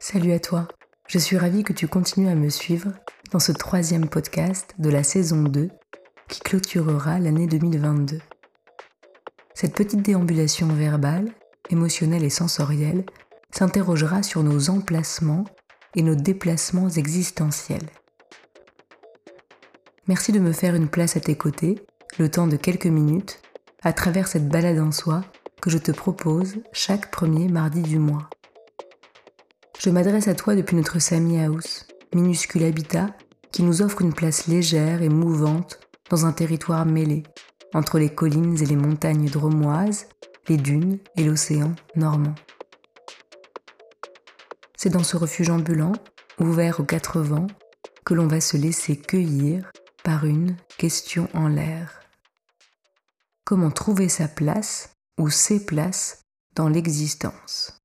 Salut à toi, je suis ravie que tu continues à me suivre dans ce troisième podcast de la saison 2 qui clôturera l'année 2022. Cette petite déambulation verbale, émotionnelle et sensorielle s'interrogera sur nos emplacements et nos déplacements existentiels. Merci de me faire une place à tes côtés, le temps de quelques minutes, à travers cette balade en soi que je te propose chaque premier mardi du mois. Je m'adresse à toi depuis notre Sami House, minuscule habitat qui nous offre une place légère et mouvante dans un territoire mêlé, entre les collines et les montagnes dromoises, les dunes et l'océan normand. C'est dans ce refuge ambulant, ouvert aux quatre vents, que l'on va se laisser cueillir par une question en l'air. Comment trouver sa place ou ses places dans l'existence?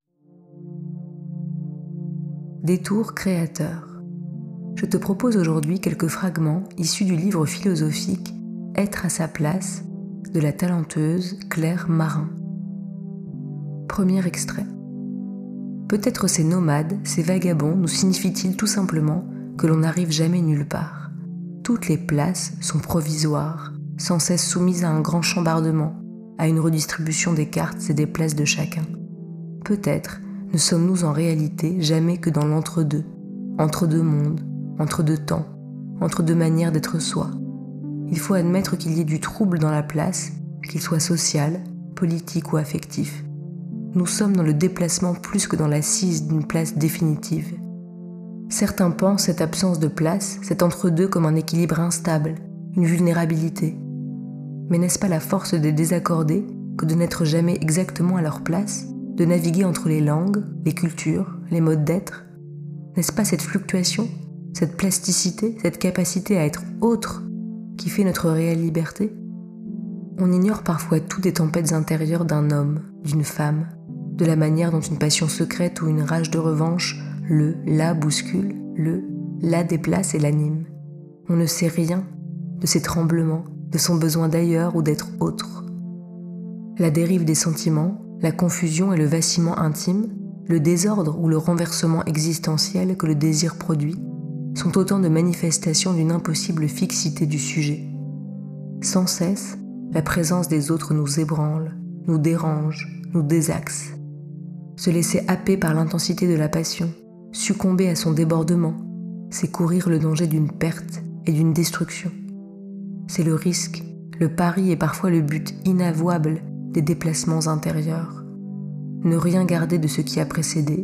Détour créateur. Je te propose aujourd'hui quelques fragments issus du livre philosophique Être à sa place de la talenteuse Claire Marin. Premier extrait. Peut-être ces nomades, ces vagabonds nous signifient-ils tout simplement que l'on n'arrive jamais nulle part. Toutes les places sont provisoires, sans cesse soumises à un grand chambardement, à une redistribution des cartes et des places de chacun. Peut-être ne sommes-nous en réalité jamais que dans l'entre-deux, entre deux mondes, entre deux temps, entre deux manières d'être soi. Il faut admettre qu'il y ait du trouble dans la place, qu'il soit social, politique ou affectif. Nous sommes dans le déplacement plus que dans l'assise d'une place définitive. Certains pensent cette absence de place, cet entre-deux comme un équilibre instable, une vulnérabilité. Mais n'est-ce pas la force des désaccordés que de n'être jamais exactement à leur place, de naviguer entre les langues, les cultures, les modes d'être N'est-ce pas cette fluctuation, cette plasticité, cette capacité à être autre qui fait notre réelle liberté? On ignore parfois tout des tempêtes intérieures d'un homme, d'une femme, de la manière dont une passion secrète ou une rage de revanche le, la bouscule, le, la déplace et l'anime. On ne sait rien de ses tremblements, de son besoin d'ailleurs ou d'être autre. La dérive des sentiments, la confusion et le vacillement intime, le désordre ou le renversement existentiel que le désir produit, sont autant de manifestations d'une impossible fixité du sujet. Sans cesse, la présence des autres nous ébranle, nous dérange, nous désaxe. Se laisser happer par l'intensité de la passion, succomber à son débordement, c'est courir le danger d'une perte et d'une destruction. C'est le risque, le pari et parfois le but inavouable des déplacements intérieurs. Ne rien garder de ce qui a précédé,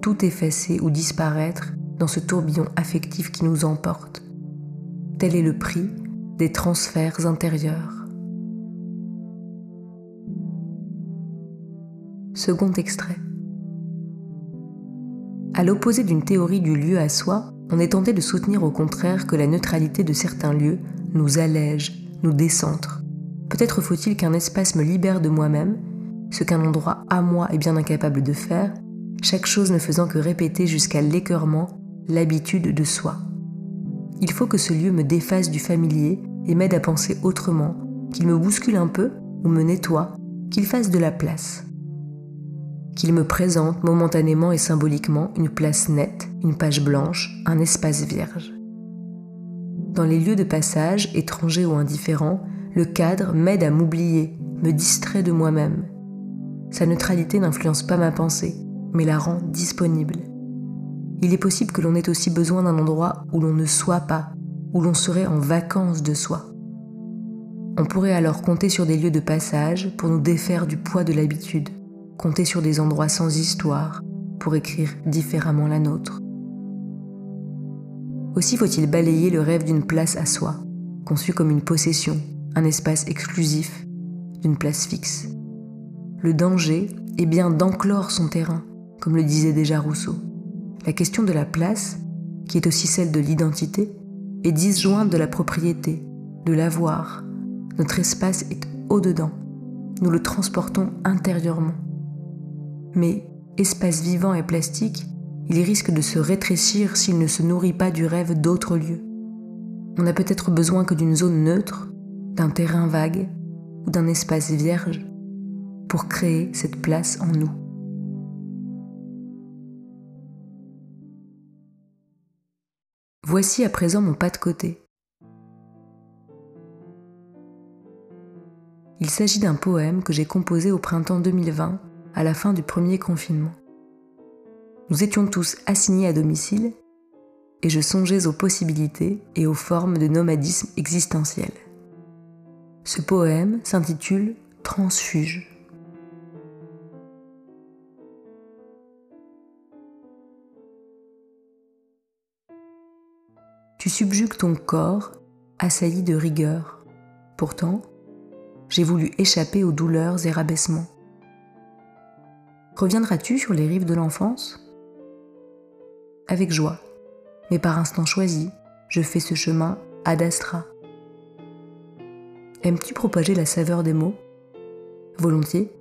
tout effacer ou disparaître dans ce tourbillon affectif qui nous emporte. Tel est le prix des transferts intérieurs. Second extrait. À l'opposé d'une théorie du lieu à soi, on est tenté de soutenir au contraire que la neutralité de certains lieux nous allège, nous décentre. Peut-être faut-il qu'un espace me libère de moi-même, ce qu'un endroit à moi est bien incapable de faire, chaque chose ne faisant que répéter jusqu'à l'écœurement l'habitude de soi. Il faut que ce lieu me défasse du familier et m'aide à penser autrement, qu'il me bouscule un peu ou me nettoie, qu'il fasse de la place qu'il me présente momentanément et symboliquement une place nette, une page blanche, un espace vierge. Dans les lieux de passage, étrangers ou indifférents, le cadre m'aide à m'oublier, me distrait de moi-même. Sa neutralité n'influence pas ma pensée, mais la rend disponible. Il est possible que l'on ait aussi besoin d'un endroit où l'on ne soit pas, où l'on serait en vacances de soi. On pourrait alors compter sur des lieux de passage pour nous défaire du poids de l'habitude, compter sur des endroits sans histoire pour écrire différemment la nôtre. Aussi faut-il balayer le rêve d'une place à soi, conçue comme une possession, espace exclusif, d'une place fixe. Le danger est bien d'enclore son terrain, comme le disait déjà Rousseau. La question de la place, qui est aussi celle de l'identité, est disjointe de la propriété, de l'avoir. Notre espace est au-dedans. Nous le transportons intérieurement mais espace vivant et plastique, il risque de se rétrécir s'il ne se nourrit pas du rêve d'autres lieux. On a peut-être besoin que d'une zone neutre, d'un terrain vague ou d'un espace vierge pour créer cette place en nous. Voici à présent mon pas de côté. Il s'agit d'un poème que j'ai composé au printemps 2020, à la fin du premier confinement. Nous étions tous assignés à domicile et je songeais aux possibilités et aux formes de nomadisme existentiel. Ce poème s'intitule Transfuge. Tu subjugues ton corps, assailli de rigueur. Pourtant, j'ai voulu échapper aux douleurs et rabaissements. Reviendras-tu sur les rives de l'enfance? Avec joie, mais par instant choisi, je fais ce chemin ad astra. Aimes-tu propager la saveur des mots? Volontiers,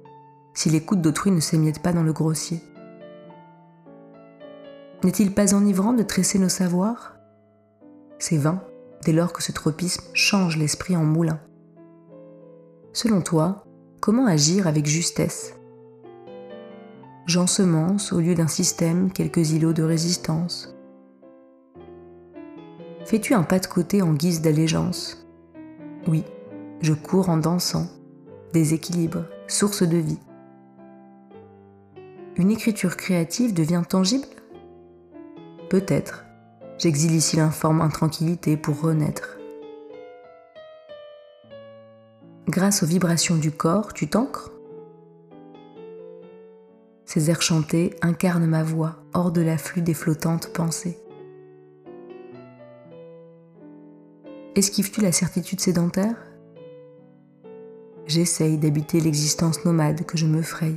si l'écoute d'autrui ne s'émiette pas dans le grossier. N'est-il pas enivrant de tresser nos savoirs? C'est vain dès lors que ce tropisme change l'esprit en moulin. Selon toi, comment agir avec justesse? J'ensemence au lieu d'un système quelques îlots de résistance. Fais-tu un pas de côté en guise d'allégeance? Oui, je cours en dansant, déséquilibre, source de vie. Une écriture créative devient tangible? Peut-être. J'exile ici l'informe intranquillité pour renaître. grâce aux vibrations du corps, tu t'ancres? Ces airs chantés incarnent ma voix hors de l'afflux des flottantes pensées. Esquives-tu la certitude sédentaire? J'essaye d'habiter l'existence nomade que je me fraye.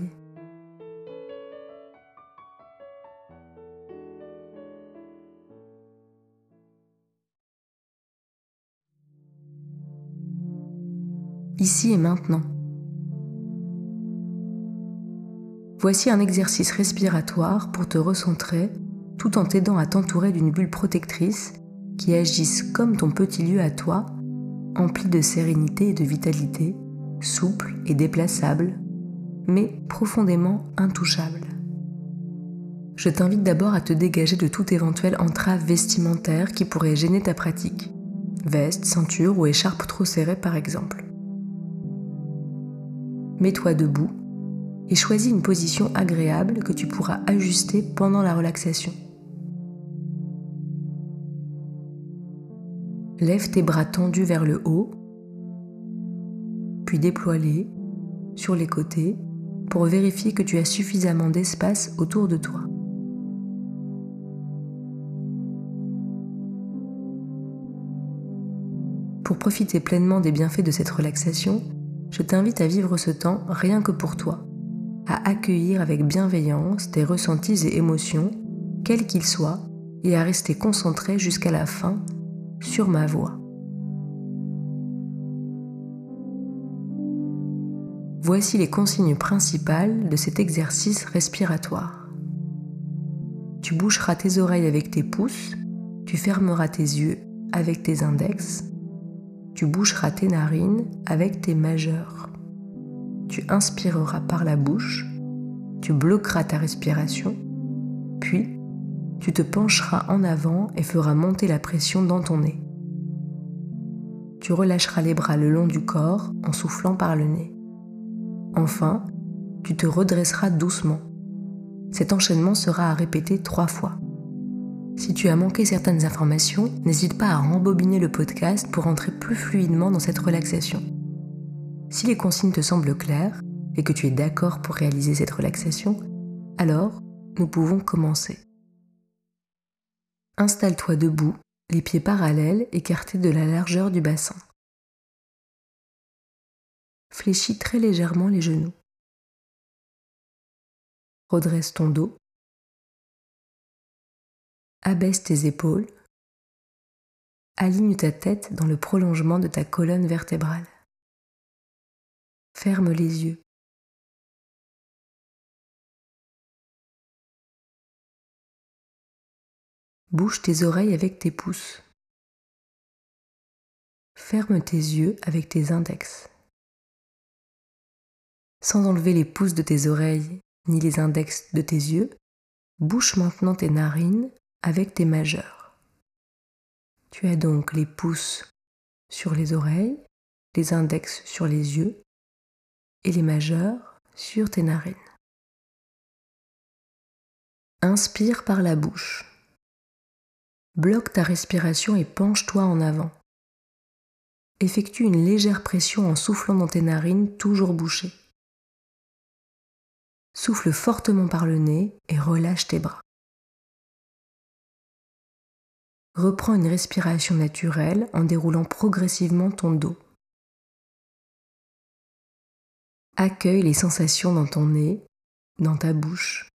ici et maintenant. Voici un exercice respiratoire pour te recentrer tout en t'aidant à t'entourer d'une bulle protectrice qui agisse comme ton petit lieu à toi, empli de sérénité et de vitalité, souple et déplaçable, mais profondément intouchable. Je t'invite d'abord à te dégager de toute éventuelle entrave vestimentaire qui pourrait gêner ta pratique, veste, ceinture ou écharpe trop serrée par exemple mets-toi debout et choisis une position agréable que tu pourras ajuster pendant la relaxation. Lève tes bras tendus vers le haut, puis déploie-les sur les côtés pour vérifier que tu as suffisamment d'espace autour de toi. Pour profiter pleinement des bienfaits de cette relaxation, je t'invite à vivre ce temps rien que pour toi, à accueillir avec bienveillance tes ressentis et émotions, quels qu'ils soient, et à rester concentré jusqu'à la fin sur ma voix. Voici les consignes principales de cet exercice respiratoire. Tu boucheras tes oreilles avec tes pouces, tu fermeras tes yeux avec tes index, tu boucheras tes narines avec tes majeurs. Tu inspireras par la bouche, tu bloqueras ta respiration, puis tu te pencheras en avant et feras monter la pression dans ton nez. Tu relâcheras les bras le long du corps en soufflant par le nez. Enfin, tu te redresseras doucement. Cet enchaînement sera à répéter trois fois. Si tu as manqué certaines informations, n'hésite pas à rembobiner le podcast pour entrer plus fluidement dans cette relaxation. Si les consignes te semblent claires et que tu es d'accord pour réaliser cette relaxation, alors nous pouvons commencer. Installe-toi debout, les pieds parallèles écartés de la largeur du bassin. Fléchis très légèrement les genoux. Redresse ton dos Abaisse tes épaules. Aligne ta tête dans le prolongement de ta colonne vertébrale. Ferme les yeux. Bouge tes oreilles avec tes pouces. Ferme tes yeux avec tes index. Sans enlever les pouces de tes oreilles ni les index de tes yeux, bouche maintenant tes narines avec tes majeurs. Tu as donc les pouces sur les oreilles, les index sur les yeux et les majeurs sur tes narines. Inspire par la bouche. Bloque ta respiration et penche-toi en avant. Effectue une légère pression en soufflant dans tes narines toujours bouchées. Souffle fortement par le nez et relâche tes bras. Reprends une respiration naturelle en déroulant progressivement ton dos. Accueille les sensations dans ton nez, dans ta bouche.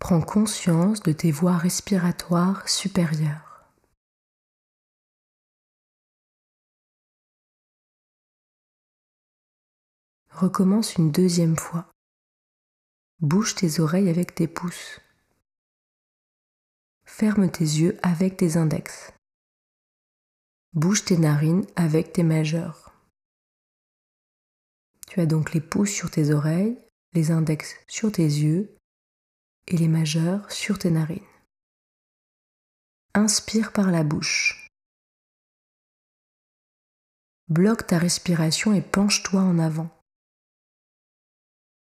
Prends conscience de tes voies respiratoires supérieures. Recommence une deuxième fois. Bouge tes oreilles avec tes pouces. Ferme tes yeux avec tes index. Bouge tes narines avec tes majeurs. Tu as donc les pouces sur tes oreilles, les index sur tes yeux et les majeurs sur tes narines. Inspire par la bouche. Bloque ta respiration et penche-toi en avant.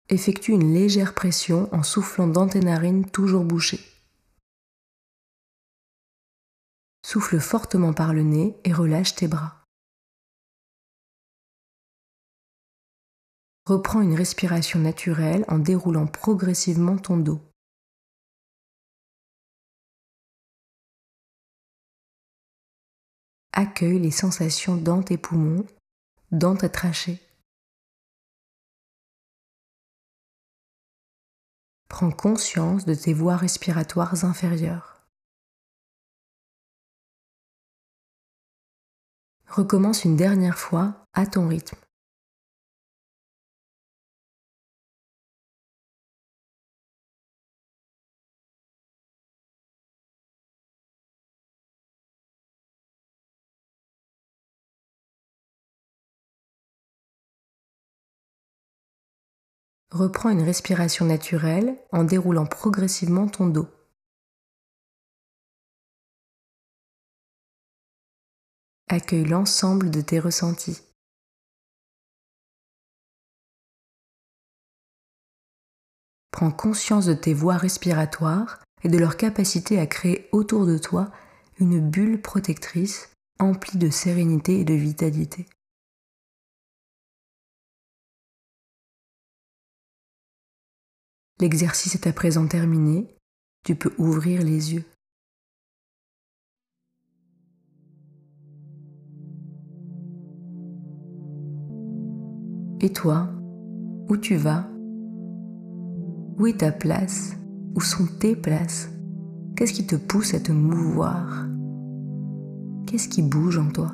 Effectue une légère pression en soufflant dans tes narines toujours bouchées. Souffle fortement par le nez et relâche tes bras. Reprends une respiration naturelle en déroulant progressivement ton dos. Accueille les sensations dans tes poumons, dans ta trachée. Prends conscience de tes voies respiratoires inférieures. Recommence une dernière fois à ton rythme. Reprends une respiration naturelle en déroulant progressivement ton dos. Accueille l'ensemble de tes ressentis. Prends conscience de tes voies respiratoires et de leur capacité à créer autour de toi une bulle protectrice emplie de sérénité et de vitalité. L'exercice est à présent terminé, tu peux ouvrir les yeux. Et toi, où tu vas? Où est ta place? Où sont tes places? Qu'est-ce qui te pousse à te mouvoir? Qu'est-ce qui bouge en toi?